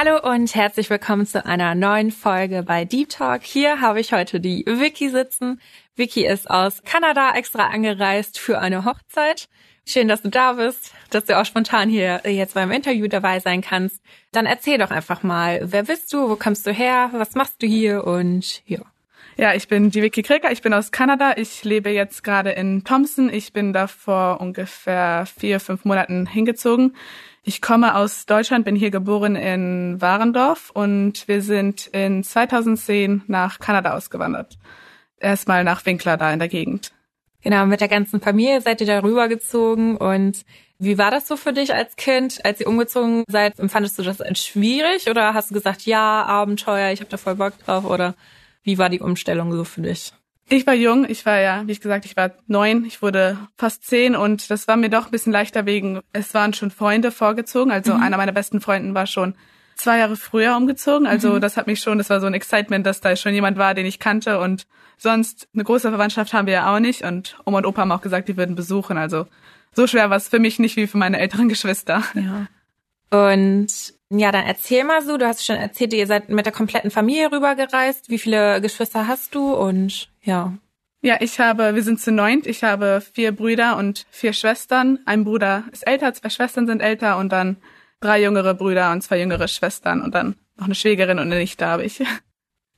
Hallo und herzlich willkommen zu einer neuen Folge bei Deep Talk. Hier habe ich heute die Vicky sitzen. Vicky ist aus Kanada extra angereist für eine Hochzeit. Schön, dass du da bist, dass du auch spontan hier jetzt beim Interview dabei sein kannst. Dann erzähl doch einfach mal, wer bist du, wo kommst du her, was machst du hier und ja. Ja, ich bin die Vicky Krieger, ich bin aus Kanada. Ich lebe jetzt gerade in Thompson. Ich bin da vor ungefähr vier, fünf Monaten hingezogen. Ich komme aus Deutschland, bin hier geboren in Warendorf und wir sind in 2010 nach Kanada ausgewandert. Erstmal nach Winkler da in der Gegend. Genau, mit der ganzen Familie seid ihr da rübergezogen und wie war das so für dich als Kind, als ihr umgezogen seid? Fandest du das als schwierig oder hast du gesagt, ja, Abenteuer, ich habe da voll Bock drauf oder wie war die Umstellung so für dich? Ich war jung, ich war ja, wie ich gesagt, ich war neun, ich wurde fast zehn und das war mir doch ein bisschen leichter wegen, es waren schon Freunde vorgezogen, also mhm. einer meiner besten Freunden war schon zwei Jahre früher umgezogen, also mhm. das hat mich schon, das war so ein Excitement, dass da schon jemand war, den ich kannte und sonst eine große Verwandtschaft haben wir ja auch nicht und Oma und Opa haben auch gesagt, die würden besuchen, also so schwer war es für mich nicht wie für meine älteren Geschwister. Ja. Und ja, dann erzähl mal so. Du hast schon erzählt, ihr seid mit der kompletten Familie rübergereist. Wie viele Geschwister hast du? Und ja. Ja, ich habe, wir sind zu neunt. Ich habe vier Brüder und vier Schwestern. Ein Bruder ist älter, zwei Schwestern sind älter und dann drei jüngere Brüder und zwei jüngere Schwestern und dann noch eine Schwägerin und eine Nichte habe ich.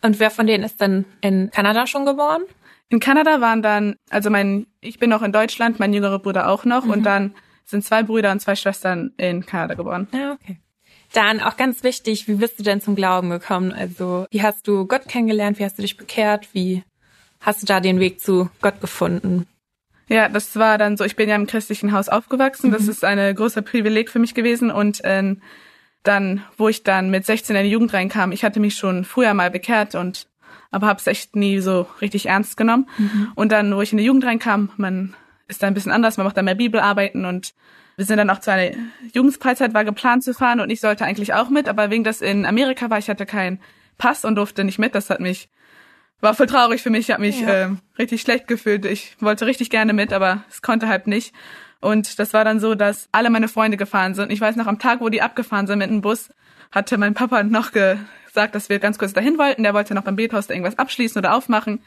Und wer von denen ist dann in Kanada schon geboren? In Kanada waren dann, also mein, ich bin noch in Deutschland, mein jüngerer Bruder auch noch mhm. und dann sind zwei Brüder und zwei Schwestern in Kanada geboren. Ja, okay. Dann auch ganz wichtig, wie bist du denn zum Glauben gekommen? Also, wie hast du Gott kennengelernt? Wie hast du dich bekehrt? Wie hast du da den Weg zu Gott gefunden? Ja, das war dann so, ich bin ja im christlichen Haus aufgewachsen. Mhm. Das ist eine große Privileg für mich gewesen. Und äh, dann, wo ich dann mit 16 in die Jugend reinkam, ich hatte mich schon früher mal bekehrt und aber habe es echt nie so richtig ernst genommen. Mhm. Und dann, wo ich in die Jugend reinkam, man ist da ein bisschen anders, man macht da mehr Bibelarbeiten und wir sind dann auch zu einer Jugendfreizeit, war geplant zu fahren und ich sollte eigentlich auch mit, aber wegen das in Amerika war, ich hatte keinen Pass und durfte nicht mit. Das hat mich, war voll traurig für mich. Ich habe mich ja. äh, richtig schlecht gefühlt. Ich wollte richtig gerne mit, aber es konnte halt nicht. Und das war dann so, dass alle meine Freunde gefahren sind. Ich weiß noch, am Tag, wo die abgefahren sind mit dem Bus, hatte mein Papa noch gesagt, dass wir ganz kurz dahin wollten. Der wollte noch beim Bethaus irgendwas abschließen oder aufmachen.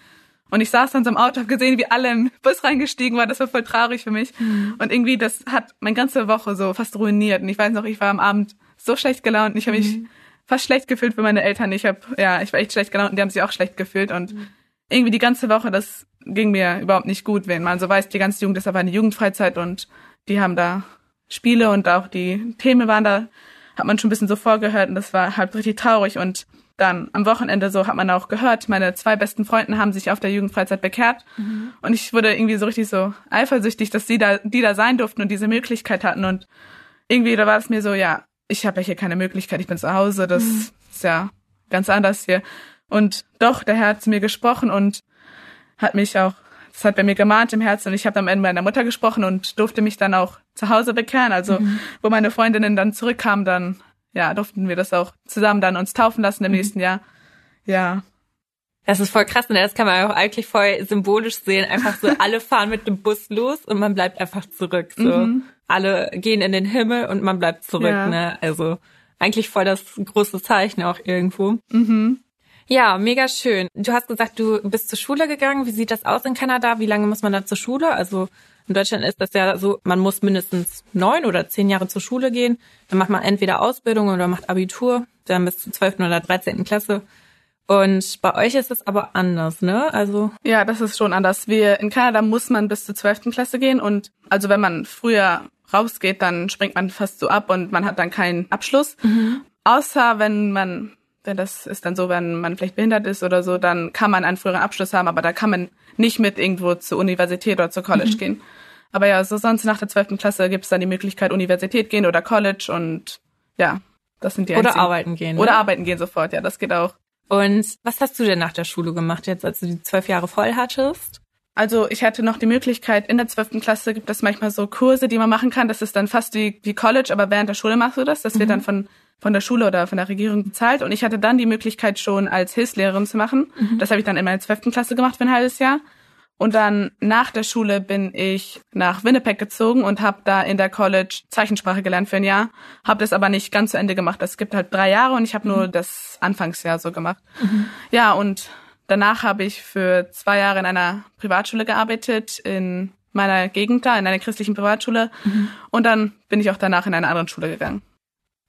Und ich saß dann so im Auto, hab gesehen, wie alle im Bus reingestiegen waren. Das war voll traurig für mich. Mhm. Und irgendwie, das hat meine ganze Woche so fast ruiniert. Und ich weiß noch, ich war am Abend so schlecht gelaunt. Und ich habe mich mhm. fast schlecht gefühlt für meine Eltern. Ich habe, ja, ich war echt schlecht gelaunt und die haben sich auch schlecht gefühlt. Und mhm. irgendwie die ganze Woche, das ging mir überhaupt nicht gut, wenn man so weiß, die ganze Jugend ist aber eine Jugendfreizeit und die haben da Spiele und auch die Themen waren da, hat man schon ein bisschen so vorgehört und das war halt richtig traurig und dann am Wochenende so hat man auch gehört, meine zwei besten Freunden haben sich auf der Jugendfreizeit bekehrt mhm. und ich wurde irgendwie so richtig so eifersüchtig, dass sie da, die da sein durften und diese Möglichkeit hatten und irgendwie da war es mir so, ja, ich habe ja hier keine Möglichkeit, ich bin zu Hause, das mhm. ist ja ganz anders hier und doch, der Herr hat zu mir gesprochen und hat mich auch, das hat bei mir gemahnt im Herzen und ich habe dann mit meiner Mutter gesprochen und durfte mich dann auch zu Hause bekehren, also mhm. wo meine Freundinnen dann zurückkamen, dann ja, durften wir das auch zusammen dann uns taufen lassen im mhm. nächsten Jahr. Ja. Das ist voll krass und das kann man auch eigentlich voll symbolisch sehen. Einfach so, alle fahren mit dem Bus los und man bleibt einfach zurück. So, mhm. alle gehen in den Himmel und man bleibt zurück. Ja. Ne? Also eigentlich voll das große Zeichen auch irgendwo. Mhm. Ja, mega schön. Du hast gesagt, du bist zur Schule gegangen. Wie sieht das aus in Kanada? Wie lange muss man da zur Schule? Also in Deutschland ist das ja so, man muss mindestens neun oder zehn Jahre zur Schule gehen. Dann macht man entweder Ausbildung oder macht Abitur, dann bis zur zwölften oder dreizehnten Klasse. Und bei euch ist es aber anders, ne? Also ja, das ist schon anders. Wir in Kanada muss man bis zur zwölften Klasse gehen und also wenn man früher rausgeht, dann springt man fast so ab und man hat dann keinen Abschluss. Mhm. Außer wenn man, wenn das ist dann so, wenn man vielleicht behindert ist oder so, dann kann man einen früheren Abschluss haben, aber da kann man nicht mit irgendwo zur Universität oder zur College mhm. gehen. Aber ja, so sonst nach der zwölften Klasse gibt es dann die Möglichkeit, Universität gehen oder College und ja, das sind die Oder einzigen. arbeiten gehen. Oder ne? arbeiten gehen sofort, ja, das geht auch. Und was hast du denn nach der Schule gemacht, jetzt als du die zwölf Jahre voll hattest? Also ich hatte noch die Möglichkeit, in der zwölften Klasse gibt es manchmal so Kurse, die man machen kann. Das ist dann fast wie, wie College, aber während der Schule machst du das. Das mhm. wird dann von, von der Schule oder von der Regierung bezahlt. Und ich hatte dann die Möglichkeit schon als Hilfslehrerin zu machen. Mhm. Das habe ich dann in meiner zwölften Klasse gemacht für ein halbes Jahr. Und dann nach der Schule bin ich nach Winnipeg gezogen und habe da in der College Zeichensprache gelernt für ein Jahr. Habe das aber nicht ganz zu Ende gemacht. Es gibt halt drei Jahre und ich habe nur mhm. das Anfangsjahr so gemacht. Mhm. Ja, und danach habe ich für zwei Jahre in einer Privatschule gearbeitet in meiner Gegend da, in einer christlichen Privatschule. Mhm. Und dann bin ich auch danach in eine andere Schule gegangen.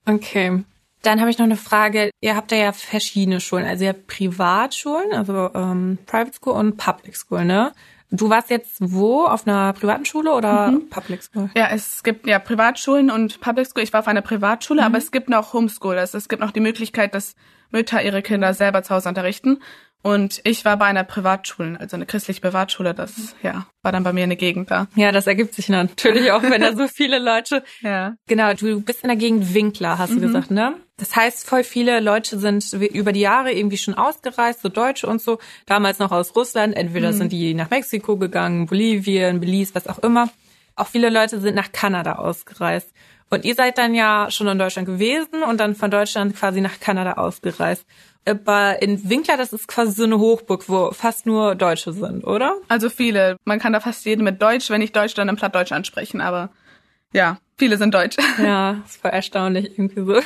Okay. Dann habe ich noch eine Frage. Ihr habt ja verschiedene Schulen. Also ihr habt Privatschulen, also ähm, Private School und Public School, ne? Du warst jetzt wo? Auf einer privaten Schule oder mhm. Public School? Ja, es gibt ja Privatschulen und Public School. Ich war auf einer Privatschule, mhm. aber es gibt noch Homeschool. Also es gibt noch die Möglichkeit, dass Mütter ihre Kinder selber zu Hause unterrichten. Und ich war bei einer Privatschule, also eine christliche Privatschule, das ja war dann bei mir in der Gegend da. Ja, das ergibt sich natürlich auch, wenn da so viele Leute. ja. Genau, du bist in der Gegend Winkler, hast du mhm. gesagt, ne? Das heißt, voll viele Leute sind über die Jahre irgendwie schon ausgereist, so Deutsche und so, damals noch aus Russland. Entweder mhm. sind die nach Mexiko gegangen, Bolivien, Belize, was auch immer. Auch viele Leute sind nach Kanada ausgereist. Und ihr seid dann ja schon in Deutschland gewesen und dann von Deutschland quasi nach Kanada ausgereist. In Winkler, das ist quasi so eine Hochburg, wo fast nur Deutsche sind, oder? Also viele. Man kann da fast jeden mit Deutsch, wenn nicht Deutsch, dann im Plattdeutsch ansprechen, aber ja, viele sind Deutsch. Ja, ist voll erstaunlich irgendwie so.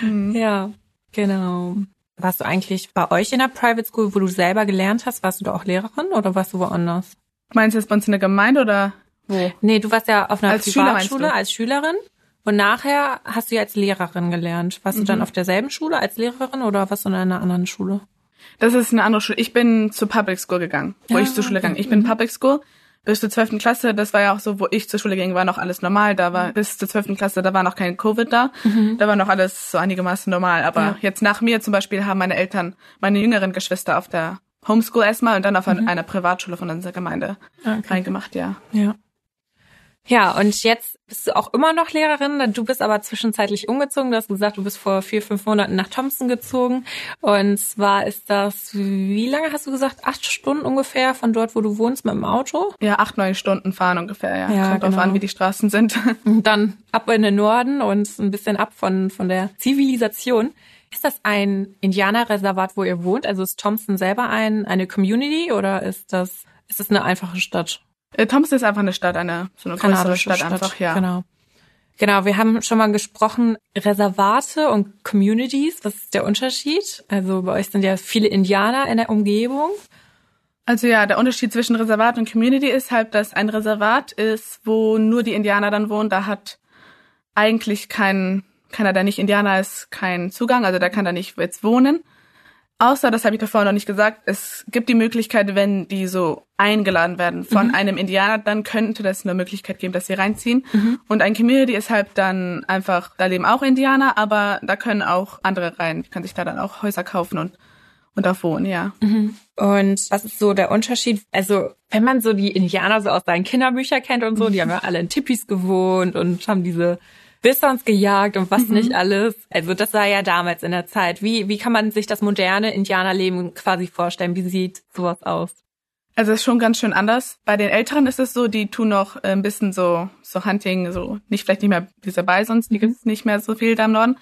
Mhm. Ja, genau. Warst du eigentlich bei euch in der Private School, wo du selber gelernt hast, warst du da auch Lehrerin oder warst du woanders? Meinst du jetzt bei uns in der Gemeinde oder wo? Nee, du warst ja auf einer als Privatschule als Schülerin. Und nachher hast du ja als Lehrerin gelernt. Warst mhm. du dann mhm. auf derselben Schule als Lehrerin oder warst du in einer anderen Schule? Das ist eine andere Schule. Ich bin zur Public School gegangen, wo ja. ich zur Schule gegangen. Ich bin mhm. Public School bis zur zwölften Klasse. Das war ja auch so, wo ich zur Schule ging, war noch alles normal. Da war bis zur zwölften Klasse, da war noch kein Covid da. Mhm. Da war noch alles so einigermaßen normal. Aber ja. jetzt nach mir zum Beispiel haben meine Eltern meine jüngeren Geschwister auf der Homeschool erstmal und dann auf mhm. einer Privatschule von unserer Gemeinde okay. reingemacht, ja. Ja. Ja, und jetzt bist du auch immer noch Lehrerin. Du bist aber zwischenzeitlich umgezogen. Du hast gesagt, du bist vor vier, fünf Monaten nach Thompson gezogen. Und zwar ist das, wie lange hast du gesagt? Acht Stunden ungefähr von dort, wo du wohnst, mit dem Auto? Ja, acht, neun Stunden fahren ungefähr, ja. ja Kommt genau. drauf an, wie die Straßen sind. Und dann ab in den Norden und ein bisschen ab von, von der Zivilisation. Ist das ein Indianerreservat, wo ihr wohnt? Also ist Thompson selber ein, eine Community oder ist das, ist das eine einfache Stadt? Äh, Thompson ist einfach eine Stadt, eine so eine größere Stadt, Stadt einfach, ja. Genau. Genau, wir haben schon mal gesprochen, Reservate und Communities, was ist der Unterschied? Also bei euch sind ja viele Indianer in der Umgebung. Also ja, der Unterschied zwischen Reservat und Community ist halt, dass ein Reservat ist, wo nur die Indianer dann wohnen. Da hat eigentlich kein, keiner, der nicht Indianer ist, keinen Zugang. Also der kann da nicht jetzt wohnen. Außer, das habe ich davor noch nicht gesagt, es gibt die Möglichkeit, wenn die so eingeladen werden von mhm. einem Indianer, dann könnte das eine Möglichkeit geben, dass sie reinziehen. Mhm. Und ein Community ist halt dann einfach, da leben auch Indianer, aber da können auch andere rein. Die können sich da dann auch Häuser kaufen und, und auch wohnen, ja. Mhm. Und was ist so der Unterschied? Also, wenn man so die Indianer so aus seinen Kinderbüchern kennt und so, die haben ja alle in Tippis gewohnt und haben diese Wissons gejagt und was mhm. nicht alles. Also das war ja damals in der Zeit. Wie, wie kann man sich das moderne Indianerleben quasi vorstellen? Wie sieht sowas aus? Also es ist schon ganz schön anders. Bei den Älteren ist es so, die tun noch äh, ein bisschen so so Hunting, so nicht vielleicht nicht mehr diese Bisons, die mhm. gibt's nicht mehr so viel da im Norden.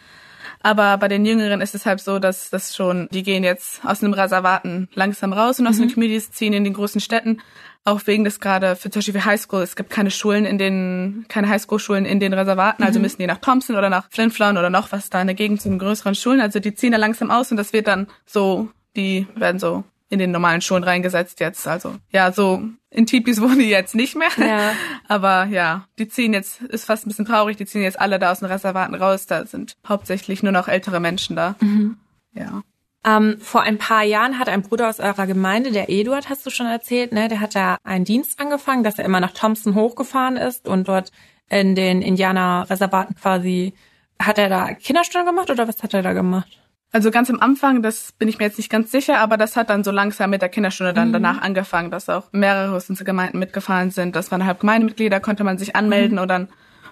Aber bei den Jüngeren ist es halt so, dass das schon, die gehen jetzt aus einem Reservaten langsam raus und aus mhm. den Communities ziehen in den großen Städten auch wegen des gerade für zum Beispiel für Highschool, es gibt keine Schulen in den, keine Highschool-Schulen in den Reservaten, also mhm. müssen die nach Thompson oder nach Flin Flon oder noch was da in der Gegend zu den größeren Schulen. Also die ziehen da langsam aus und das wird dann so, die werden so in den normalen Schulen reingesetzt jetzt. Also ja, so in Tipis wohnen die jetzt nicht mehr. Ja. Aber ja, die ziehen jetzt, ist fast ein bisschen traurig, die ziehen jetzt alle da aus den Reservaten raus. Da sind hauptsächlich nur noch ältere Menschen da. Mhm. Ja. Ähm, vor ein paar Jahren hat ein Bruder aus eurer Gemeinde, der Eduard, hast du schon erzählt, ne, der hat da einen Dienst angefangen, dass er immer nach Thompson hochgefahren ist und dort in den Indianerreservaten quasi, hat er da Kinderstunden gemacht oder was hat er da gemacht? Also ganz am Anfang, das bin ich mir jetzt nicht ganz sicher, aber das hat dann so langsam mit der Kinderstunde dann mhm. danach angefangen, dass auch mehrere aus unseren Gemeinden mitgefahren sind. Das waren halb Gemeindemitglieder, konnte man sich anmelden mhm. und dann,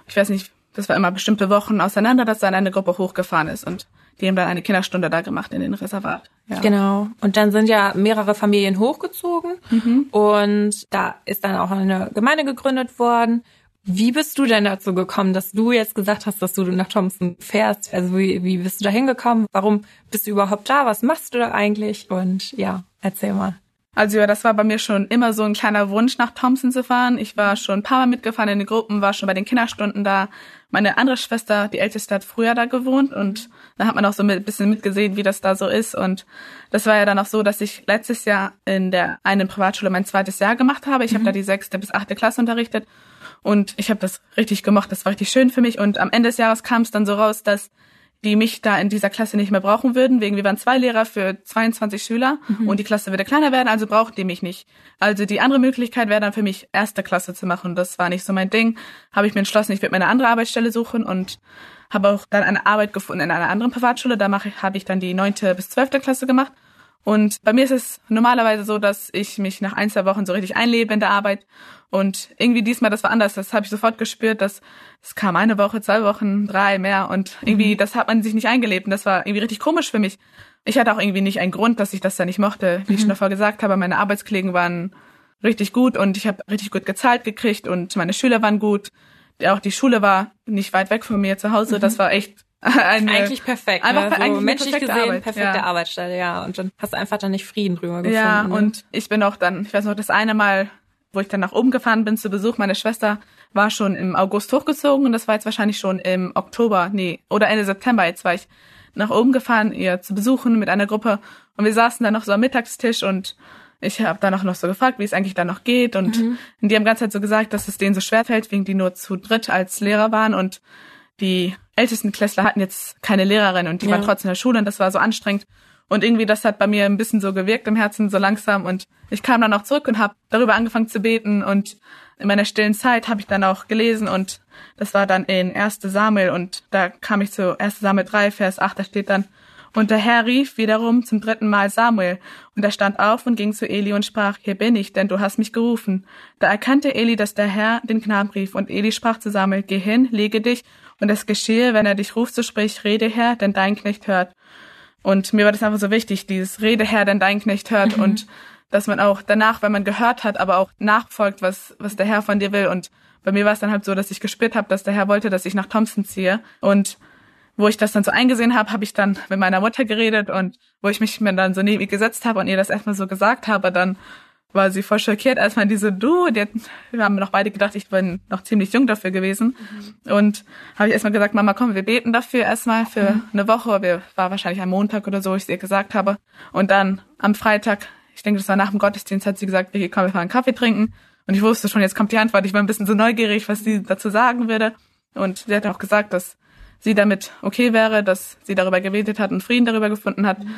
ich weiß nicht, das war immer bestimmte Wochen auseinander, dass dann eine Gruppe hochgefahren ist und die haben dann eine Kinderstunde da gemacht in den Reservat. Ja. Genau. Und dann sind ja mehrere Familien hochgezogen mhm. und da ist dann auch eine Gemeinde gegründet worden. Wie bist du denn dazu gekommen, dass du jetzt gesagt hast, dass du nach Thompson fährst? Also wie, wie bist du da hingekommen? Warum bist du überhaupt da? Was machst du da eigentlich? Und ja, erzähl mal. Also ja, das war bei mir schon immer so ein kleiner Wunsch, nach Thompson zu fahren. Ich war schon ein paar Mal mitgefahren in den Gruppen, war schon bei den Kinderstunden da. Meine andere Schwester, die älteste, hat früher da gewohnt und da hat man auch so ein bisschen mitgesehen, wie das da so ist. Und das war ja dann auch so, dass ich letztes Jahr in der einen Privatschule mein zweites Jahr gemacht habe. Ich mhm. habe da die sechste bis achte Klasse unterrichtet und ich habe das richtig gemocht. Das war richtig schön für mich. Und am Ende des Jahres kam es dann so raus, dass die mich da in dieser Klasse nicht mehr brauchen würden, wegen wir waren zwei Lehrer für 22 Schüler mhm. und die Klasse würde kleiner werden, also brauchten die mich nicht. Also die andere Möglichkeit wäre dann für mich erste Klasse zu machen. Das war nicht so mein Ding. Habe ich mir entschlossen, ich würde mir eine andere Arbeitsstelle suchen und habe auch dann eine Arbeit gefunden in einer anderen Privatschule. Da mache ich, habe ich dann die neunte bis zwölfte Klasse gemacht. Und bei mir ist es normalerweise so, dass ich mich nach ein, zwei Wochen so richtig einlebe in der Arbeit und irgendwie diesmal, das war anders. Das habe ich sofort gespürt, dass es kam eine Woche, zwei Wochen, drei mehr und irgendwie, mhm. das hat man sich nicht eingelebt und das war irgendwie richtig komisch für mich. Ich hatte auch irgendwie nicht einen Grund, dass ich das da nicht mochte. Wie mhm. ich schon davor gesagt habe, meine Arbeitskollegen waren richtig gut und ich habe richtig gut gezahlt gekriegt und meine Schüler waren gut. Auch die Schule war nicht weit weg von mir zu Hause. Mhm. Das war echt eine, eigentlich perfekt. Einfach ne? so eigentlich menschlich perfekte gesehen Arbeit, perfekte ja. Arbeitsstelle, ja. Und dann hast du einfach da nicht Frieden drüber gefunden. Ja, ne? und ich bin auch dann, ich weiß noch, das eine Mal wo ich dann nach oben gefahren bin zu Besuch. Meine Schwester war schon im August hochgezogen und das war jetzt wahrscheinlich schon im Oktober, nee, oder Ende September. Jetzt war ich nach oben gefahren, ihr zu besuchen mit einer Gruppe und wir saßen dann noch so am Mittagstisch und ich habe dann auch noch so gefragt, wie es eigentlich da noch geht und mhm. die haben ganz Zeit so gesagt, dass es denen so schwer fällt, wegen die nur zu dritt als Lehrer waren und die ältesten Klässler hatten jetzt keine Lehrerin und die ja. waren trotzdem in der Schule und das war so anstrengend und irgendwie das hat bei mir ein bisschen so gewirkt im Herzen, so langsam. Und ich kam dann auch zurück und habe darüber angefangen zu beten. Und in meiner stillen Zeit habe ich dann auch gelesen und das war dann in 1. Samuel und da kam ich zu 1. Samuel 3, Vers 8, da steht dann, und der Herr rief wiederum zum dritten Mal Samuel, und er stand auf und ging zu Eli und sprach, hier bin ich, denn du hast mich gerufen. Da erkannte Eli, dass der Herr den Knaben rief, und Eli sprach zu Samuel, geh hin, lege dich, und es geschehe, wenn er dich ruft, so sprich, rede Herr, denn dein Knecht hört. Und mir war das einfach so wichtig, dieses Rede Herr, denn dein Knecht hört mhm. und dass man auch danach, wenn man gehört hat, aber auch nachfolgt, was, was der Herr von dir will. Und bei mir war es dann halt so, dass ich gespürt habe, dass der Herr wollte, dass ich nach Thompson ziehe. Und wo ich das dann so eingesehen habe, habe ich dann mit meiner Mutter geredet und wo ich mich mir dann so neben ihr gesetzt habe und ihr das erstmal so gesagt habe, dann war sie voll schockiert, als man diese du, die, wir haben noch beide gedacht, ich bin noch ziemlich jung dafür gewesen. Mhm. Und habe ich erstmal gesagt, Mama, komm, wir beten dafür erstmal für mhm. eine Woche. Wir war wahrscheinlich am Montag oder so, ich ihr gesagt habe. Und dann am Freitag, ich denke, das war nach dem Gottesdienst, hat sie gesagt, okay, komm, wir fahren Kaffee trinken. Und ich wusste schon, jetzt kommt die Antwort. Ich war ein bisschen so neugierig, was sie dazu sagen würde. Und sie hat auch gesagt, dass sie damit okay wäre, dass sie darüber gebetet hat und Frieden darüber gefunden hat. Mhm.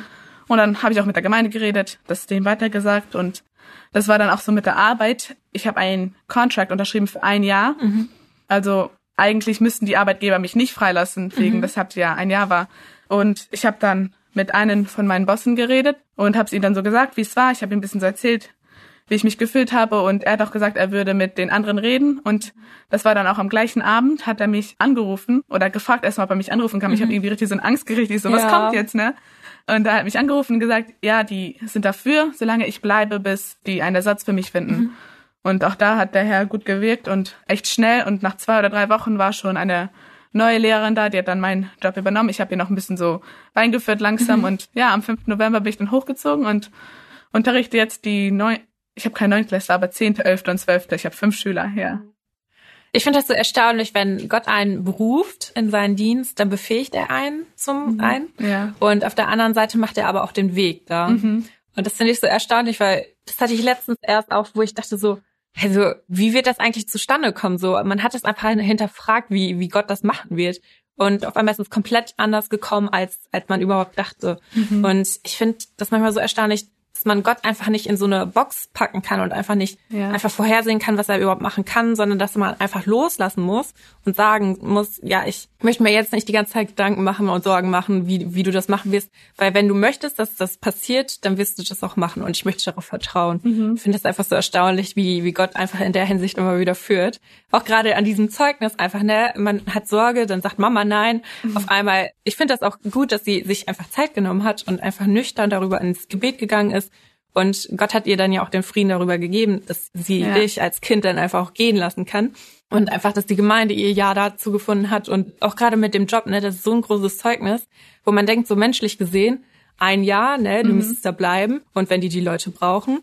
Und dann habe ich auch mit der Gemeinde geredet, das denen weitergesagt und das war dann auch so mit der Arbeit. Ich habe einen Contract unterschrieben für ein Jahr. Mhm. Also eigentlich müssten die Arbeitgeber mich nicht freilassen, wegen mhm. das ja ein Jahr war. Und ich habe dann mit einem von meinen Bossen geredet und habe es ihm dann so gesagt, wie es war. Ich habe ihm ein bisschen so erzählt, wie ich mich gefühlt habe und er hat auch gesagt, er würde mit den anderen reden und das war dann auch am gleichen Abend, hat er mich angerufen oder gefragt erstmal, ob er mich anrufen kann. Mhm. Ich habe irgendwie richtig so ein Angst gekriegt, ich so, ja. was kommt jetzt, ne? Und da hat mich angerufen und gesagt, ja, die sind dafür, solange ich bleibe, bis die einen Ersatz für mich finden. Mhm. Und auch da hat der Herr gut gewirkt und echt schnell. Und nach zwei oder drei Wochen war schon eine neue Lehrerin da, die hat dann meinen Job übernommen. Ich habe ihr noch ein bisschen so reingeführt langsam. Mhm. Und ja, am 5. November bin ich dann hochgezogen und unterrichte jetzt die neun, ich habe keine Neunklässler, aber zehnte, elfte und zwölfte. Ich habe fünf Schüler, ja. Ich finde das so erstaunlich, wenn Gott einen beruft in seinen Dienst, dann befähigt er einen zum mhm. einen. Ja. Und auf der anderen Seite macht er aber auch den Weg da. Mhm. Und das finde ich so erstaunlich, weil das hatte ich letztens erst auch, wo ich dachte so, also wie wird das eigentlich zustande kommen? So, man hat es einfach hinterfragt, wie, wie Gott das machen wird. Und auf einmal ist es komplett anders gekommen, als, als man überhaupt dachte. Mhm. Und ich finde das manchmal so erstaunlich, dass man Gott einfach nicht in so eine Box packen kann und einfach nicht ja. einfach vorhersehen kann, was er überhaupt machen kann, sondern dass man einfach loslassen muss und sagen muss, ja, ich möchte mir jetzt nicht die ganze Zeit Gedanken machen und Sorgen machen, wie, wie du das machen wirst, weil wenn du möchtest, dass das passiert, dann wirst du das auch machen und ich möchte darauf vertrauen. Mhm. Ich finde es einfach so erstaunlich, wie, wie Gott einfach in der Hinsicht immer wieder führt. Auch gerade an diesem Zeugnis einfach, ne, man hat Sorge, dann sagt Mama nein. Mhm. Auf einmal, ich finde das auch gut, dass sie sich einfach Zeit genommen hat und einfach nüchtern darüber ins Gebet gegangen ist und Gott hat ihr dann ja auch den Frieden darüber gegeben, dass sie ja. dich als Kind dann einfach auch gehen lassen kann. Und einfach, dass die Gemeinde ihr Ja dazu gefunden hat. Und auch gerade mit dem Job, ne, das ist so ein großes Zeugnis, wo man denkt, so menschlich gesehen, ein Jahr, ne, du mhm. müsstest da bleiben. Und wenn die die Leute brauchen.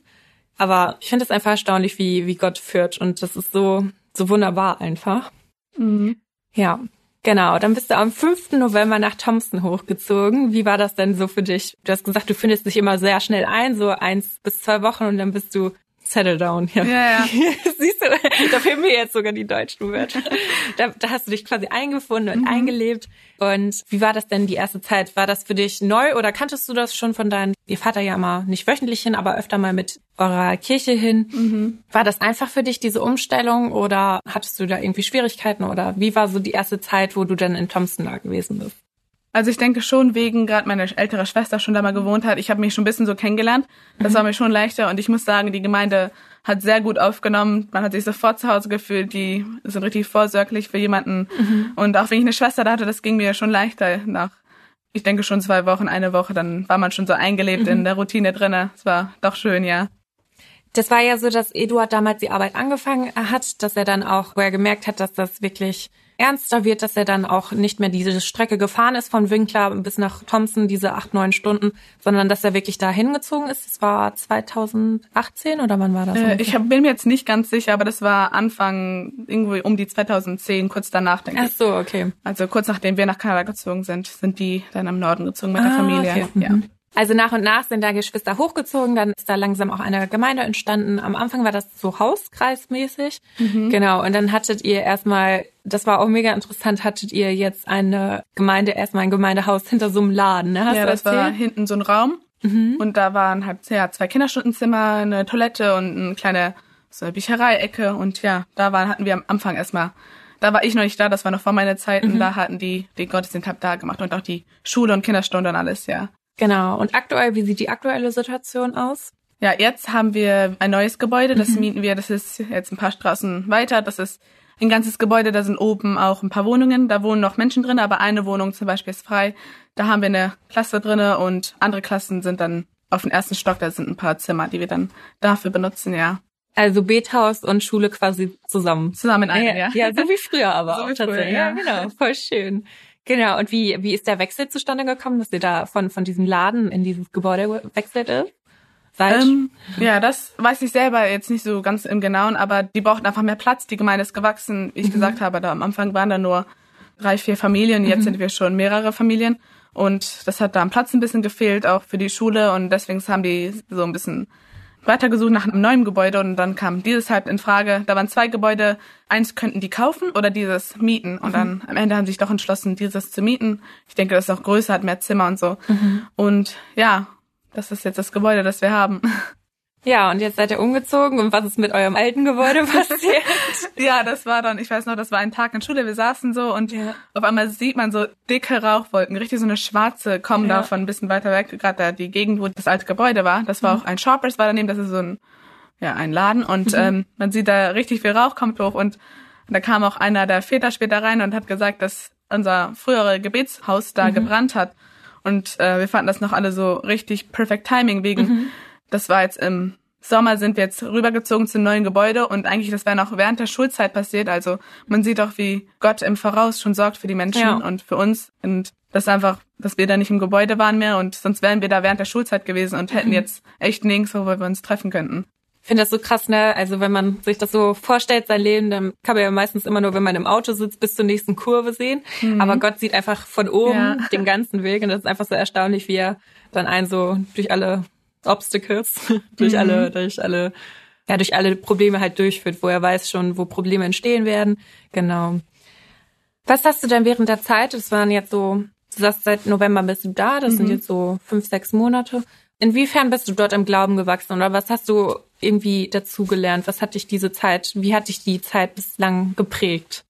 Aber ich finde es einfach erstaunlich, wie, wie Gott führt. Und das ist so, so wunderbar einfach. Mhm. Ja. Genau, dann bist du am 5. November nach Thompson hochgezogen. Wie war das denn so für dich? Du hast gesagt, du findest dich immer sehr schnell ein, so eins bis zwei Wochen und dann bist du Settle down. Ja, ja. ja. Siehst du, da fehlen mir jetzt sogar die deutschen Wörter. Da, da hast du dich quasi eingefunden und mhm. eingelebt. Und wie war das denn die erste Zeit? War das für dich neu oder kanntest du das schon von deinem, ihr Vater ja immer nicht wöchentlich hin, aber öfter mal mit eurer Kirche hin? Mhm. War das einfach für dich, diese Umstellung oder hattest du da irgendwie Schwierigkeiten oder wie war so die erste Zeit, wo du dann in Thompson da gewesen bist? Also ich denke schon wegen gerade meine ältere Schwester schon da mal gewohnt hat. Ich habe mich schon ein bisschen so kennengelernt. Das war mir schon leichter und ich muss sagen, die Gemeinde hat sehr gut aufgenommen. Man hat sich sofort zu Hause gefühlt. Die sind richtig vorsorglich für jemanden. Mhm. Und auch wenn ich eine Schwester da hatte, das ging mir schon leichter nach ich denke schon zwei Wochen, eine Woche, dann war man schon so eingelebt mhm. in der Routine drinne. Es war doch schön, ja. Das war ja so, dass Eduard damals die Arbeit angefangen hat, dass er dann auch, wo er gemerkt hat, dass das wirklich ernster wird, dass er dann auch nicht mehr diese Strecke gefahren ist von Winkler bis nach Thompson, diese acht, neun Stunden, sondern dass er wirklich da hingezogen ist. Das war 2018 oder wann war das? Äh, ich bin mir jetzt nicht ganz sicher, aber das war Anfang irgendwie um die 2010, kurz danach, denke ich. Ach so, okay. Also kurz nachdem wir nach Kanada gezogen sind, sind die dann am Norden gezogen mit ah, der Familie. Okay. Ja. Also nach und nach sind da Geschwister hochgezogen, dann ist da langsam auch eine Gemeinde entstanden. Am Anfang war das so hauskreismäßig. Mhm. Genau. Und dann hattet ihr erstmal, das war auch mega interessant, hattet ihr jetzt eine Gemeinde, erstmal ein Gemeindehaus hinter so einem Laden, ne? Hast ja, das erzählt? war hinten so ein Raum. Mhm. Und da waren halt ja, zwei Kinderstundenzimmer, eine Toilette und eine kleine so eine Bücherei-Ecke. Und ja, da waren, hatten wir am Anfang erstmal da war ich noch nicht da, das war noch vor meiner Zeit und mhm. da hatten die den Gottesdienst hab da gemacht und auch die Schule und Kinderstunde und alles, ja. Genau. Und aktuell, wie sieht die aktuelle Situation aus? Ja, jetzt haben wir ein neues Gebäude, das mhm. mieten wir, das ist jetzt ein paar Straßen weiter, das ist ein ganzes Gebäude, da sind oben auch ein paar Wohnungen, da wohnen noch Menschen drin, aber eine Wohnung zum Beispiel ist frei. Da haben wir eine Klasse drinne und andere Klassen sind dann auf dem ersten Stock, da sind ein paar Zimmer, die wir dann dafür benutzen, ja. Also Bethaus und Schule quasi zusammen. Zusammen in einem, ja. Ja, so wie früher aber so auch tatsächlich. Früher, ja. ja, genau, voll schön. Genau, und wie, wie ist der Wechsel zustande gekommen, dass ihr da von, von diesem Laden in dieses Gebäude wechselt ist? Ähm, ja, das weiß ich selber jetzt nicht so ganz im Genauen, aber die brauchten einfach mehr Platz. Die Gemeinde ist gewachsen. Wie ich mhm. gesagt habe, da am Anfang waren da nur drei, vier Familien. Jetzt mhm. sind wir schon mehrere Familien. Und das hat da am Platz ein bisschen gefehlt, auch für die Schule. Und deswegen haben die so ein bisschen weitergesucht nach einem neuen Gebäude und dann kam dieses halt in Frage. Da waren zwei Gebäude. Eins könnten die kaufen oder dieses mieten. Und mhm. dann am Ende haben sie sich doch entschlossen, dieses zu mieten. Ich denke, das ist auch größer, hat mehr Zimmer und so. Mhm. Und ja, das ist jetzt das Gebäude, das wir haben. Ja, und jetzt seid ihr umgezogen und was ist mit eurem alten Gebäude passiert? ja, das war dann, ich weiß noch, das war ein Tag in Schule, wir saßen so und ja. auf einmal sieht man so dicke Rauchwolken, richtig so eine schwarze kommen ja. davon ein bisschen weiter weg, gerade da die Gegend, wo das alte Gebäude war. Das war mhm. auch ein Shoppers war daneben, das ist so ein, ja, ein Laden und mhm. ähm, man sieht da richtig viel Rauch kommt hoch und da kam auch einer der Väter später rein und hat gesagt, dass unser frühere Gebetshaus da mhm. gebrannt hat. Und äh, wir fanden das noch alle so richtig perfect timing wegen mhm. Das war jetzt im Sommer sind wir jetzt rübergezogen zum neuen Gebäude und eigentlich das wäre noch während der Schulzeit passiert. Also man sieht auch, wie Gott im Voraus schon sorgt für die Menschen ja. und für uns und das einfach, dass wir da nicht im Gebäude waren mehr und sonst wären wir da während der Schulzeit gewesen und hätten mhm. jetzt echt nirgends, wo wir uns treffen könnten. Ich finde das so krass, ne? Also wenn man sich das so vorstellt, sein Leben, dann kann man ja meistens immer nur, wenn man im Auto sitzt, bis zur nächsten Kurve sehen. Mhm. Aber Gott sieht einfach von oben ja. den ganzen Weg und das ist einfach so erstaunlich, wie er dann einen so durch alle Obstacles, durch mhm. alle, durch alle, ja, durch alle Probleme halt durchführt, wo er weiß schon, wo Probleme entstehen werden. Genau. Was hast du denn während der Zeit? Das waren jetzt so, du sagst seit November bist du da, das mhm. sind jetzt so fünf, sechs Monate. Inwiefern bist du dort im Glauben gewachsen oder was hast du irgendwie dazugelernt? Was hat dich diese Zeit, wie hat dich die Zeit bislang geprägt?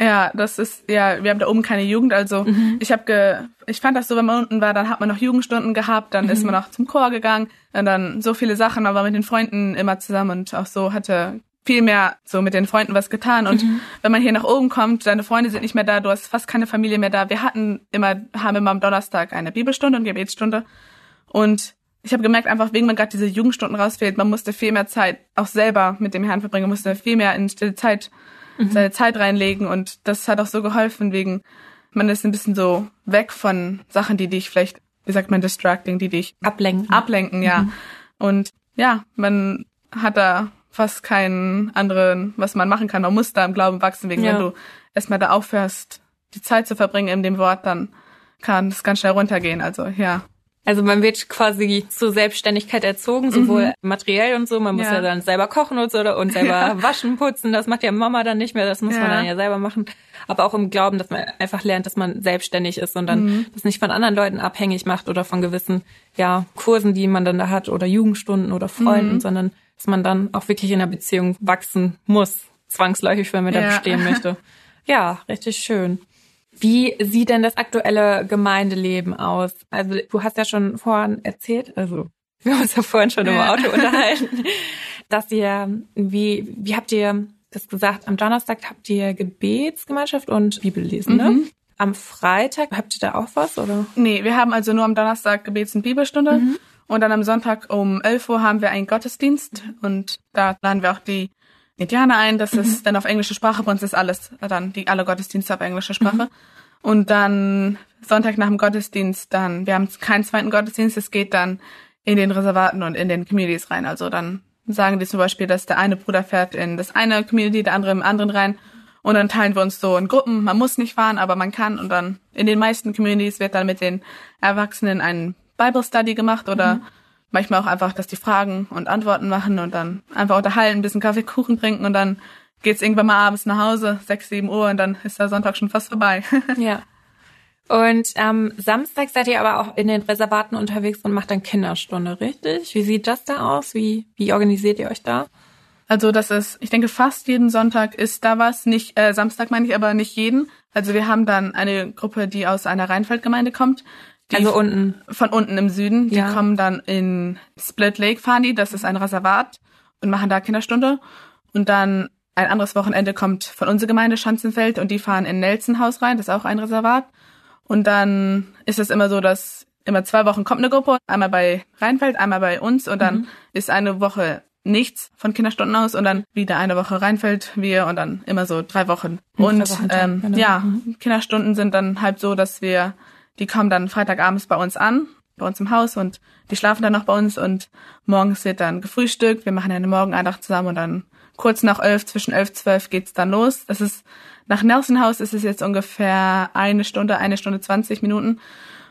Ja, das ist ja, wir haben da oben keine Jugend, also mhm. ich habe ge ich fand das so, wenn man unten war, dann hat man noch Jugendstunden gehabt, dann mhm. ist man auch zum Chor gegangen und dann so viele Sachen, aber mit den Freunden immer zusammen und auch so hatte viel mehr so mit den Freunden was getan und mhm. wenn man hier nach oben kommt, deine Freunde sind nicht mehr da, du hast fast keine Familie mehr da. Wir hatten immer haben immer am Donnerstag eine Bibelstunde und Gebetsstunde und ich habe gemerkt, einfach wegen man gerade diese Jugendstunden rausfehlt, man musste viel mehr Zeit auch selber mit dem Herrn verbringen, musste viel mehr in stille Zeit mhm. seine Zeit reinlegen und das hat auch so geholfen, wegen man ist ein bisschen so weg von Sachen, die dich vielleicht, wie sagt man, distracting, die dich ablenken. Ablenken, ja. Mhm. Und ja, man hat da fast keinen anderen, was man machen kann. Man muss da im Glauben wachsen, wegen ja. wenn du erstmal da aufhörst, die Zeit zu verbringen in dem Wort, dann kann es ganz schnell runtergehen. Also ja. Also man wird quasi zur Selbstständigkeit erzogen, sowohl mhm. materiell und so. Man muss ja. ja. dann selber kochen und so und selber ja. waschen, putzen. Das macht ja Mama dann nicht mehr. Das muss ja. man dann ja selber machen. Aber auch im Glauben, dass man einfach lernt, dass man selbstständig ist und dann mhm. das nicht von anderen Leuten abhängig macht oder von gewissen ja Kursen, die man dann da hat oder Jugendstunden oder Freunden, mhm. sondern dass man dann auch wirklich in der Beziehung wachsen muss, zwangsläufig, wenn man da bestehen möchte. Ja, richtig schön. Wie sieht denn das aktuelle Gemeindeleben aus? Also du hast ja schon vorhin erzählt, also wir haben uns ja vorhin schon im Auto unterhalten, dass ihr, wie, wie habt ihr das gesagt, am Donnerstag habt ihr Gebetsgemeinschaft und Bibellesen, ne? Mhm. Am Freitag habt ihr da auch was, oder? Nee, wir haben also nur am Donnerstag Gebets- und Bibelstunde. Mhm. Und dann am Sonntag um 11 Uhr haben wir einen Gottesdienst und da laden wir auch die Indianer ein. Das mhm. ist dann auf englische Sprache. Bei uns ist alles dann die alle Gottesdienste auf englischer Sprache. Mhm. Und dann Sonntag nach dem Gottesdienst dann, wir haben keinen zweiten Gottesdienst, es geht dann in den Reservaten und in den Communities rein. Also dann sagen die zum Beispiel, dass der eine Bruder fährt in das eine Community, der andere im anderen rein. Und dann teilen wir uns so in Gruppen. Man muss nicht fahren, aber man kann. Und dann in den meisten Communities wird dann mit den Erwachsenen ein Bible Study gemacht oder mhm. Manchmal auch einfach, dass die Fragen und Antworten machen und dann einfach unterhalten, ein bisschen Kaffee, Kuchen trinken und dann geht's irgendwann mal abends nach Hause, sechs, sieben Uhr und dann ist der Sonntag schon fast vorbei. ja. Und am ähm, Samstag seid ihr aber auch in den Reservaten unterwegs und macht dann Kinderstunde, richtig? Wie sieht das da aus? Wie, wie organisiert ihr euch da? Also das ist, ich denke, fast jeden Sonntag ist da was. Nicht äh, Samstag meine ich, aber nicht jeden. Also wir haben dann eine Gruppe, die aus einer Rheinfeldgemeinde kommt. Also unten. Von unten im Süden. Die ja. kommen dann in Split Lake fahren die, das ist ein Reservat und machen da Kinderstunde. Und dann ein anderes Wochenende kommt von unserer Gemeinde Schanzenfeld und die fahren in Nelsonhaus rein, das ist auch ein Reservat. Und dann ist es immer so, dass immer zwei Wochen kommt eine Gruppe, einmal bei Rheinfeld, einmal bei uns und dann mhm. ist eine Woche nichts von Kinderstunden aus und dann wieder eine Woche Rheinfeld wir und dann immer so drei Wochen. Mhm, und Wochen ähm, genau. ja, mhm. Kinderstunden sind dann halt so, dass wir, die kommen dann Freitagabends bei uns an, bei uns im Haus und die schlafen dann noch bei uns und morgens wird dann gefrühstückt. Wir machen eine Morgeneintracht zusammen und dann kurz nach elf, zwischen elf, zwölf geht's dann los. Das ist, nach Nelsonhaus ist es jetzt ungefähr eine Stunde, eine Stunde zwanzig Minuten.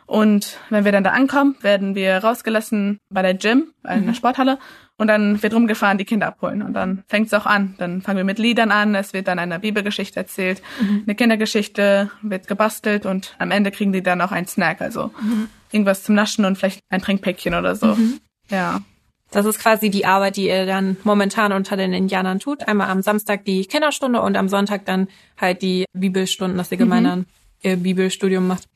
Und wenn wir dann da ankommen, werden wir rausgelassen bei der Gym, in der mhm. Sporthalle. Und dann wird rumgefahren, die Kinder abholen. Und dann fängt's auch an. Dann fangen wir mit Liedern an. Es wird dann eine Bibelgeschichte erzählt, mhm. eine Kindergeschichte wird gebastelt und am Ende kriegen die dann auch einen Snack. Also mhm. irgendwas zum Naschen und vielleicht ein Trinkpäckchen oder so. Mhm. Ja. Das ist quasi die Arbeit, die ihr dann momentan unter den Indianern tut. Einmal am Samstag die Kinderstunde und am Sonntag dann halt die Bibelstunden, dass ihr gemeinsam mhm. ihr Bibelstudium macht.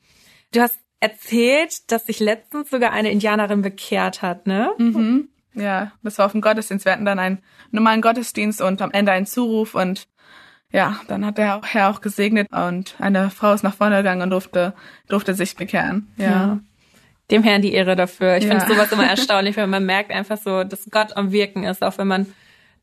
Du hast erzählt, dass sich letztens sogar eine Indianerin bekehrt hat, ne? Mhm. Ja, das war auf dem Gottesdienst. Wir hatten dann einen normalen Gottesdienst und am Ende einen Zuruf und ja, dann hat der Herr auch gesegnet und eine Frau ist nach vorne gegangen und durfte, durfte sich bekehren. Ja. ja dem Herrn die Ehre dafür. Ich ja. finde sowas immer erstaunlich, wenn man merkt einfach so, dass Gott am Wirken ist, auch wenn man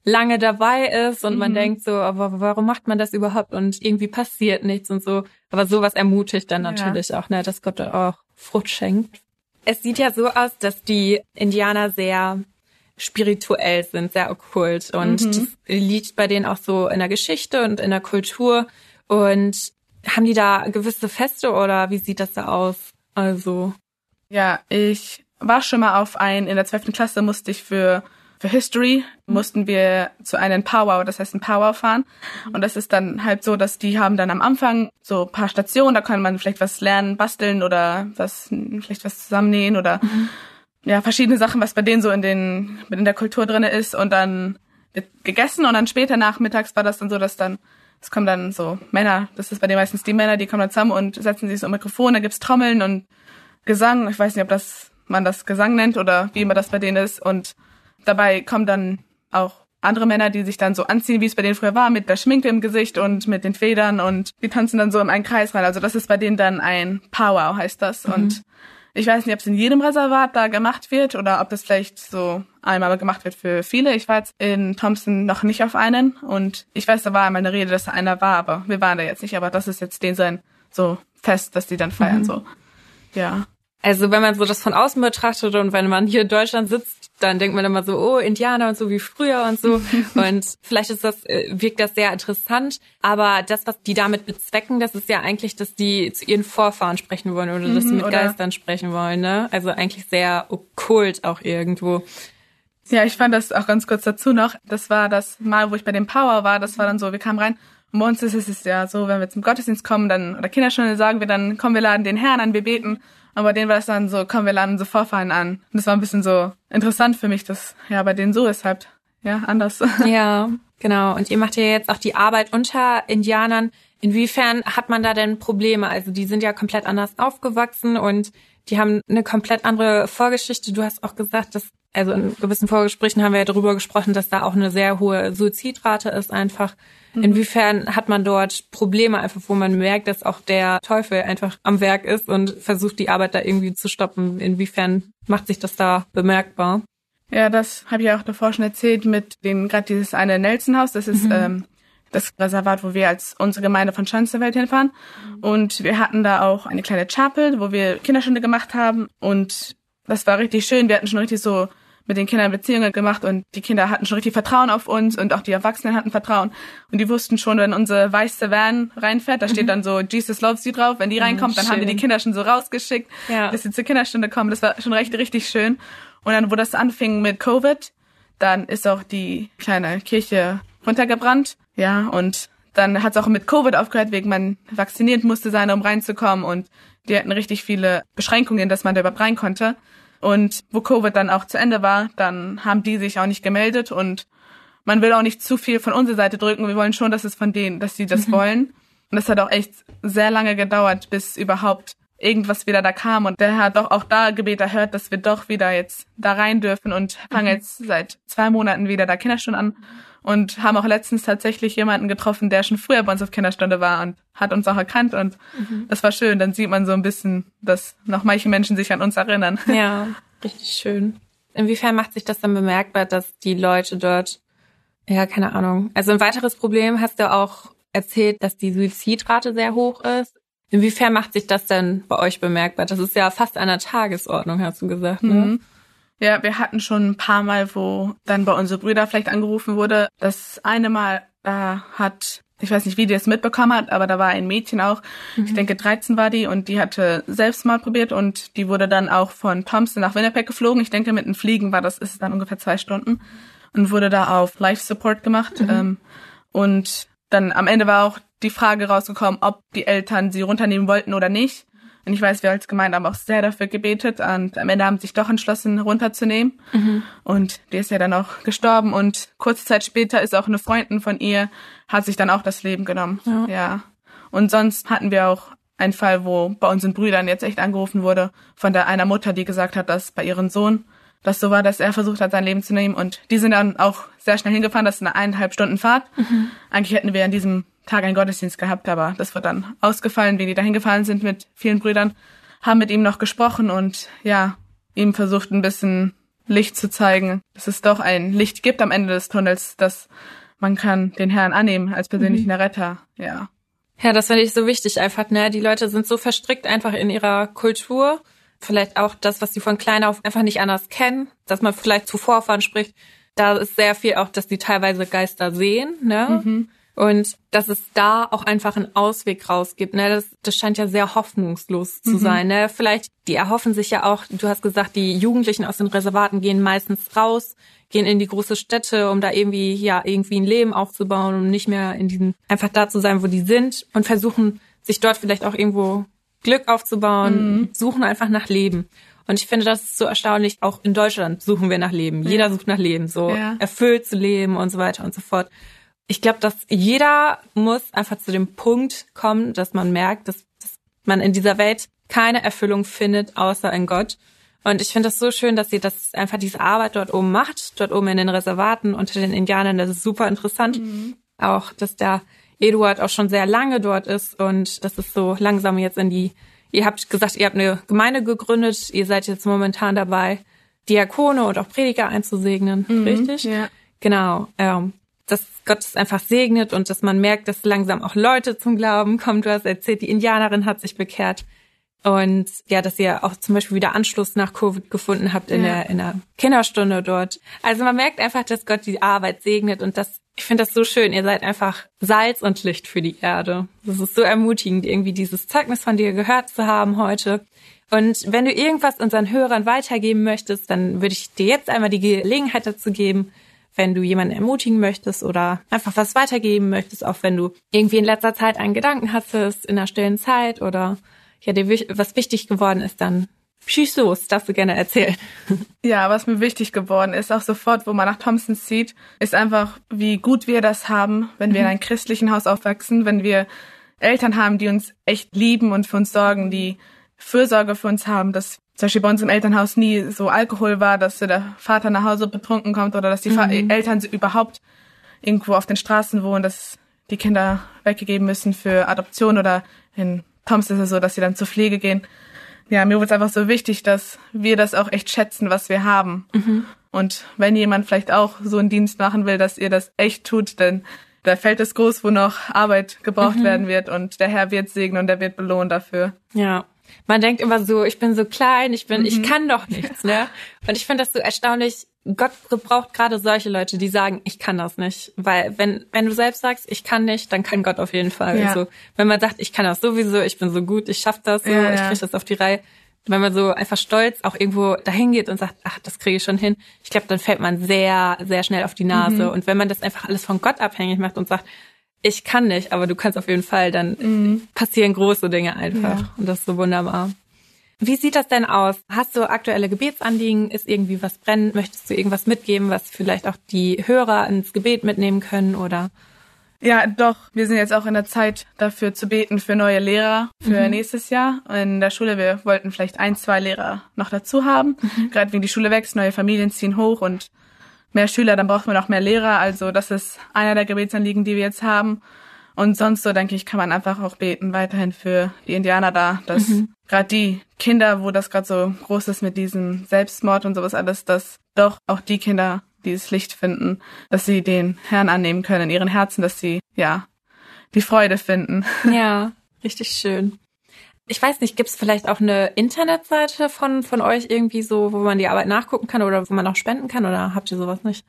lange dabei ist und mhm. man denkt so, aber warum macht man das überhaupt und irgendwie passiert nichts und so. Aber sowas ermutigt dann natürlich ja. auch, ne, dass Gott auch Frucht schenkt. Es sieht ja so aus, dass die Indianer sehr spirituell sind, sehr okkult und mhm. das liegt bei denen auch so in der Geschichte und in der Kultur und haben die da gewisse Feste oder wie sieht das da aus? Also ja, ich war schon mal auf ein, in der zwölften Klasse musste ich für, für History, mussten wir zu einem Powwow, das heißt ein Powwow fahren. Und das ist dann halt so, dass die haben dann am Anfang so paar Stationen, da kann man vielleicht was lernen, basteln oder was, vielleicht was zusammennähen oder, mhm. Ja, verschiedene Sachen, was bei denen so in den, in der Kultur drinne ist und dann wird gegessen und dann später nachmittags war das dann so, dass dann, es kommen dann so Männer, das ist bei denen meistens die Männer, die kommen dann zusammen und setzen sich so ein Mikrofon, da gibt's Trommeln und Gesang, ich weiß nicht, ob das, man das Gesang nennt oder wie immer das bei denen ist und dabei kommen dann auch andere Männer, die sich dann so anziehen, wie es bei denen früher war, mit der Schminke im Gesicht und mit den Federn und die tanzen dann so in einen Kreis rein. Also das ist bei denen dann ein Powwow, heißt das. Mhm. Und ich weiß nicht, ob es in jedem Reservat da gemacht wird oder ob das vielleicht so einmal gemacht wird für viele. Ich war jetzt in Thompson noch nicht auf einen und ich weiß, da war einmal eine Rede, dass da einer war, aber wir waren da jetzt nicht. Aber das ist jetzt den sein so fest, dass die dann feiern mhm. so. Ja. Also wenn man so das von außen betrachtet und wenn man hier in Deutschland sitzt, dann denkt man immer so, oh, Indianer und so wie früher und so. und vielleicht ist das, äh, wirkt das sehr interessant. Aber das, was die damit bezwecken, das ist ja eigentlich, dass die zu ihren Vorfahren sprechen wollen oder dass sie mhm, mit oder? Geistern sprechen wollen, ne? Also eigentlich sehr okkult auch irgendwo. Ja, ich fand das auch ganz kurz dazu noch. Das war das Mal, wo ich bei dem Power war. Das war dann so, wir kamen rein. Und bei uns ist es ja so, wenn wir zum Gottesdienst kommen, dann, oder Kinderstunde sagen wir dann, kommen wir laden den Herrn an, wir beten. Aber bei denen war es dann so, komm, wir laden so Vorfahren an. Und das war ein bisschen so interessant für mich, dass ja bei denen so ist halt, ja, anders. Ja, genau. Und ihr macht ja jetzt auch die Arbeit unter Indianern. Inwiefern hat man da denn Probleme? Also die sind ja komplett anders aufgewachsen und die haben eine komplett andere Vorgeschichte. Du hast auch gesagt, dass, also in gewissen Vorgesprächen haben wir ja darüber gesprochen, dass da auch eine sehr hohe Suizidrate ist einfach. Mhm. Inwiefern hat man dort Probleme, einfach wo man merkt, dass auch der Teufel einfach am Werk ist und versucht, die Arbeit da irgendwie zu stoppen? Inwiefern macht sich das da bemerkbar? Ja, das habe ich auch davor schon erzählt mit dem gerade dieses eine Nelson-Haus. Das ist mhm. ähm, das Reservat, wo wir als unsere Gemeinde von Schanzenwelt hinfahren. Und wir hatten da auch eine kleine Chapel, wo wir Kinderstunde gemacht haben. Und das war richtig schön. Wir hatten schon richtig so mit den Kindern Beziehungen gemacht und die Kinder hatten schon richtig Vertrauen auf uns und auch die Erwachsenen hatten Vertrauen und die wussten schon, wenn unsere weiße Van reinfährt, da steht mhm. dann so Jesus loves you drauf. Wenn die reinkommt, dann schön. haben wir die Kinder schon so rausgeschickt, ja. dass sie zur Kinderstunde kommen. Das war schon recht richtig schön. Und dann, wo das anfing mit Covid, dann ist auch die kleine Kirche runtergebrannt. Ja, und dann hat es auch mit Covid aufgehört, wegen man vacciniert musste sein, um reinzukommen und die hatten richtig viele Beschränkungen, dass man da überhaupt rein konnte. Und wo Covid dann auch zu Ende war, dann haben die sich auch nicht gemeldet und man will auch nicht zu viel von unserer Seite drücken. Wir wollen schon, dass es von denen, dass sie das mhm. wollen. Und das hat auch echt sehr lange gedauert, bis überhaupt irgendwas wieder da kam. Und der hat doch auch da Gebet erhört, dass wir doch wieder jetzt da rein dürfen und fangen mhm. jetzt seit zwei Monaten wieder da Kinderstunde an und haben auch letztens tatsächlich jemanden getroffen, der schon früher bei uns auf Kinderstunde war und hat uns auch erkannt und mhm. das war schön. Dann sieht man so ein bisschen, dass noch manche Menschen sich an uns erinnern. Ja, richtig schön. Inwiefern macht sich das dann bemerkbar, dass die Leute dort, ja, keine Ahnung. Also ein weiteres Problem hast du auch erzählt, dass die Suizidrate sehr hoch ist. Inwiefern macht sich das denn bei euch bemerkbar? Das ist ja fast an der Tagesordnung, hast du gesagt, ne? Mhm. Ja, wir hatten schon ein paar Mal, wo dann bei unsere Brüder vielleicht angerufen wurde. Das eine Mal da hat, ich weiß nicht, wie die es mitbekommen hat, aber da war ein Mädchen auch, mhm. ich denke 13 war die und die hatte selbst mal probiert und die wurde dann auch von Thompson nach Winnipeg geflogen. Ich denke mit dem Fliegen war das, ist dann ungefähr zwei Stunden und wurde da auf Life Support gemacht. Mhm. Ähm, und dann am Ende war auch die Frage rausgekommen, ob die Eltern sie runternehmen wollten oder nicht. Und ich weiß, wir als Gemeinde haben auch sehr dafür gebetet und am Ende haben sie sich doch entschlossen, runterzunehmen. Mhm. Und die ist ja dann auch gestorben und kurze Zeit später ist auch eine Freundin von ihr, hat sich dann auch das Leben genommen. Ja. ja. Und sonst hatten wir auch einen Fall, wo bei unseren Brüdern jetzt echt angerufen wurde von der einer Mutter, die gesagt hat, dass bei ihrem Sohn das so war, dass er versucht hat, sein Leben zu nehmen. Und die sind dann auch sehr schnell hingefahren. Das ist eine eineinhalb Stunden Fahrt. Mhm. Eigentlich hätten wir an diesem Tag einen Gottesdienst gehabt, aber das wird dann ausgefallen, wie die dahin gefallen sind mit vielen Brüdern, haben mit ihm noch gesprochen und ja, ihm versucht ein bisschen Licht zu zeigen, dass es doch ein Licht gibt am Ende des Tunnels, dass man kann den Herrn annehmen als persönlichen mhm. Retter, ja. Ja, das finde ich so wichtig einfach, ne? Die Leute sind so verstrickt einfach in ihrer Kultur. Vielleicht auch das, was sie von klein auf einfach nicht anders kennen, dass man vielleicht zu Vorfahren spricht. Da ist sehr viel auch, dass die teilweise Geister sehen, ne? Mhm. Und dass es da auch einfach einen Ausweg rausgibt. Ne? Das, das scheint ja sehr hoffnungslos zu mhm. sein. Ne? Vielleicht, die erhoffen sich ja auch, du hast gesagt, die Jugendlichen aus den Reservaten gehen meistens raus, gehen in die große Städte, um da irgendwie, ja, irgendwie ein Leben aufzubauen, um nicht mehr in diesen, einfach da zu sein, wo die sind und versuchen, sich dort vielleicht auch irgendwo Glück aufzubauen, mhm. suchen einfach nach Leben. Und ich finde, das ist so erstaunlich. Auch in Deutschland suchen wir nach Leben. Ja. Jeder sucht nach Leben, so ja. erfüllt zu leben und so weiter und so fort. Ich glaube, dass jeder muss einfach zu dem Punkt kommen, dass man merkt, dass, dass man in dieser Welt keine Erfüllung findet, außer in Gott. Und ich finde das so schön, dass sie das einfach diese Arbeit dort oben macht, dort oben in den Reservaten unter den Indianern. Das ist super interessant. Mhm. Auch, dass der Eduard auch schon sehr lange dort ist und das ist so langsam jetzt in die Ihr habt gesagt, ihr habt eine Gemeinde gegründet. Ihr seid jetzt momentan dabei, Diakone und auch Prediger einzusegnen, mhm, richtig? Ja. Genau. Ähm, dass Gott es einfach segnet und dass man merkt, dass langsam auch Leute zum Glauben kommen. Du hast erzählt, die Indianerin hat sich bekehrt. Und ja, dass ihr auch zum Beispiel wieder Anschluss nach Covid gefunden habt in, ja. der, in der Kinderstunde dort. Also man merkt einfach, dass Gott die Arbeit segnet und dass ich finde das so schön. Ihr seid einfach Salz und Licht für die Erde. Das ist so ermutigend, irgendwie dieses Zeugnis von dir gehört zu haben heute. Und wenn du irgendwas unseren Hörern weitergeben möchtest, dann würde ich dir jetzt einmal die Gelegenheit dazu geben, wenn du jemanden ermutigen möchtest oder einfach was weitergeben möchtest, auch wenn du irgendwie in letzter Zeit einen Gedanken hattest, in der stillen Zeit oder ja, dir was wichtig geworden ist, dann Schieß los, darfst du gerne erzählen. Ja, was mir wichtig geworden ist, auch sofort, wo man nach Thompson sieht, ist einfach, wie gut wir das haben, wenn wir in mhm. einem christlichen Haus aufwachsen, wenn wir Eltern haben, die uns echt lieben und für uns sorgen, die Fürsorge für uns haben, dass zum Beispiel bei uns im Elternhaus nie so Alkohol war, dass der Vater nach Hause betrunken kommt oder dass die mhm. Eltern überhaupt irgendwo auf den Straßen wohnen, dass die Kinder weggegeben müssen für Adoption oder in Thompson ist es so, dass sie dann zur Pflege gehen ja, mir wurde es einfach so wichtig, dass wir das auch echt schätzen, was wir haben. Mhm. Und wenn jemand vielleicht auch so einen Dienst machen will, dass ihr das echt tut, denn da fällt es groß, wo noch Arbeit gebraucht mhm. werden wird und der Herr wird segnen und der wird belohnt dafür. Ja. Man denkt immer so, ich bin so klein, ich bin, mhm. ich kann doch nichts, ne? Und ich finde das so erstaunlich, Gott braucht gerade solche Leute, die sagen, ich kann das nicht. Weil wenn, wenn du selbst sagst, ich kann nicht, dann kann Gott auf jeden Fall. Ja. Also wenn man sagt, ich kann das sowieso, ich bin so gut, ich schaff das so, ja, ich kriege das auf die Reihe. Wenn man so einfach stolz auch irgendwo dahin geht und sagt, ach, das kriege ich schon hin, ich glaube, dann fällt man sehr, sehr schnell auf die Nase. Mhm. Und wenn man das einfach alles von Gott abhängig macht und sagt, ich kann nicht, aber du kannst auf jeden Fall, dann mhm. passieren große Dinge einfach. Ja. Und das ist so wunderbar. Wie sieht das denn aus? Hast du aktuelle Gebetsanliegen? Ist irgendwie was brennend? Möchtest du irgendwas mitgeben, was vielleicht auch die Hörer ins Gebet mitnehmen können oder? Ja, doch. Wir sind jetzt auch in der Zeit dafür zu beten für neue Lehrer für mhm. nächstes Jahr. In der Schule, wir wollten vielleicht ein, zwei Lehrer noch dazu haben. Mhm. Gerade wenn die Schule wächst, neue Familien ziehen hoch und mehr Schüler, dann braucht man auch mehr Lehrer. Also das ist einer der Gebetsanliegen, die wir jetzt haben. Und sonst so, denke ich, kann man einfach auch beten weiterhin für die Indianer da, dass mhm. gerade die Kinder, wo das gerade so groß ist mit diesem Selbstmord und sowas alles, dass doch auch die Kinder dieses Licht finden, dass sie den Herrn annehmen können in ihren Herzen, dass sie, ja, die Freude finden. Ja, richtig schön. Ich weiß nicht, gibt es vielleicht auch eine Internetseite von, von euch irgendwie so, wo man die Arbeit nachgucken kann oder wo man auch spenden kann oder habt ihr sowas nicht?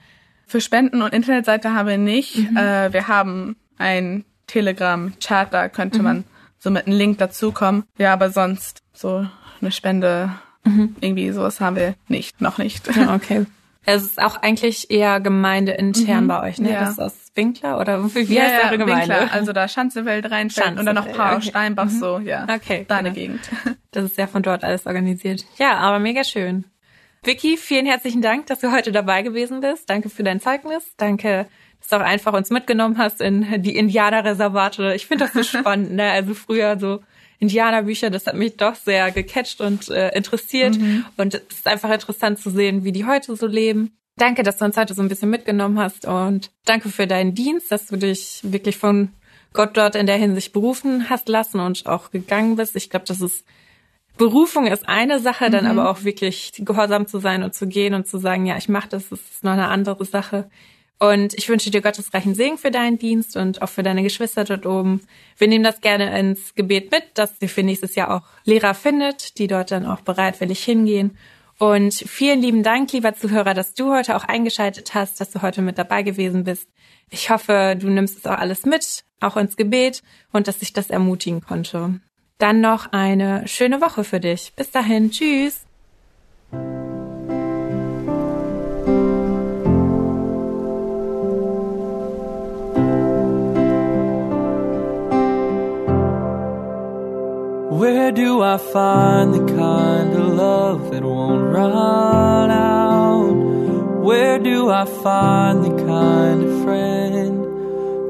Für Spenden und Internetseite haben wir nicht. Mhm. Äh, wir haben ein Telegram-Chat, da könnte mhm. man so mit einem Link dazukommen. Ja, aber sonst so eine Spende, mhm. irgendwie sowas haben wir nicht, noch nicht. Ja, okay. Es ist auch eigentlich eher gemeindeintern mhm. bei euch, ne? Ja. Das ist aus Winkler oder wie ja, heißt ja, eure Gemeinde? Winkler, also da Schanzewelt reinfällt und dann noch Paar okay. Steinbach mhm. so, ja. Okay. Deine genau. Gegend. Das ist ja von dort alles organisiert. Ja, aber mega schön. Vicky, vielen herzlichen Dank, dass du heute dabei gewesen bist. Danke für dein Zeugnis. Danke dass du auch einfach uns mitgenommen hast in die Indianerreservate. Ich finde das so spannend, ne? Also früher so Indianerbücher, das hat mich doch sehr gecatcht und äh, interessiert. Mhm. Und es ist einfach interessant zu sehen, wie die heute so leben. Danke, dass du uns heute so ein bisschen mitgenommen hast und danke für deinen Dienst, dass du dich wirklich von Gott dort in der Hinsicht berufen hast lassen und auch gegangen bist. Ich glaube, das ist Berufung ist eine Sache, mhm. dann aber auch wirklich gehorsam zu sein und zu gehen und zu sagen, ja, ich mache das, das ist noch eine andere Sache. Und ich wünsche dir Gottes reichen Segen für deinen Dienst und auch für deine Geschwister dort oben. Wir nehmen das gerne ins Gebet mit, dass sie für nächstes Jahr auch Lehrer findet, die dort dann auch bereitwillig hingehen. Und vielen lieben Dank, lieber Zuhörer, dass du heute auch eingeschaltet hast, dass du heute mit dabei gewesen bist. Ich hoffe, du nimmst es auch alles mit, auch ins Gebet und dass sich das ermutigen konnte. Dann noch eine schöne Woche für dich. Bis dahin, tschüss. Where do I find the kind of love that won't run out? Where do I find the kind of friend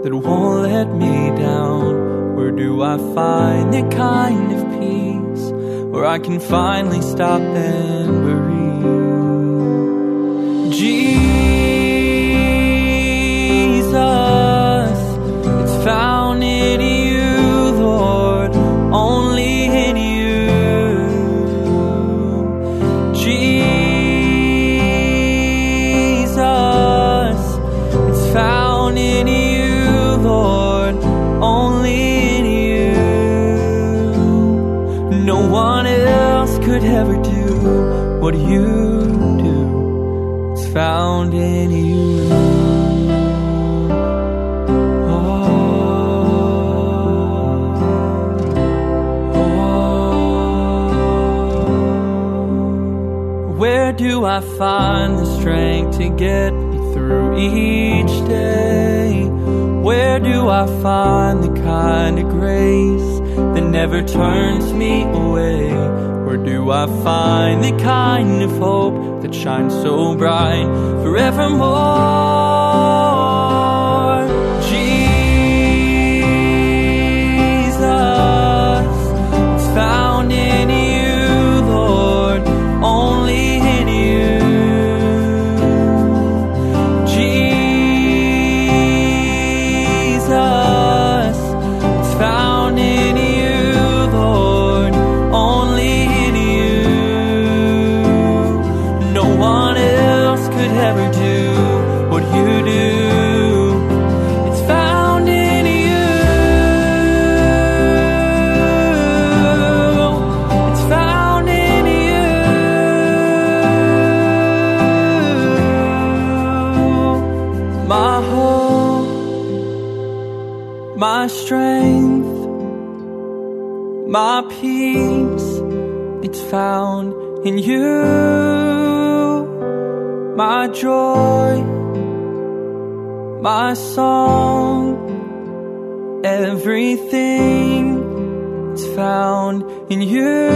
that won't let me down? Where do I find the kind of peace where I can finally stop and breathe? Jesus, it's found in you, what you do. It's found in you. Oh, oh. Where do I find the strength to get me through each day? Where do I find the kind of grace that never turns me away? Where do I find the kind of hope that shines so bright forevermore? Found in you. My joy, my song, everything it's found in you.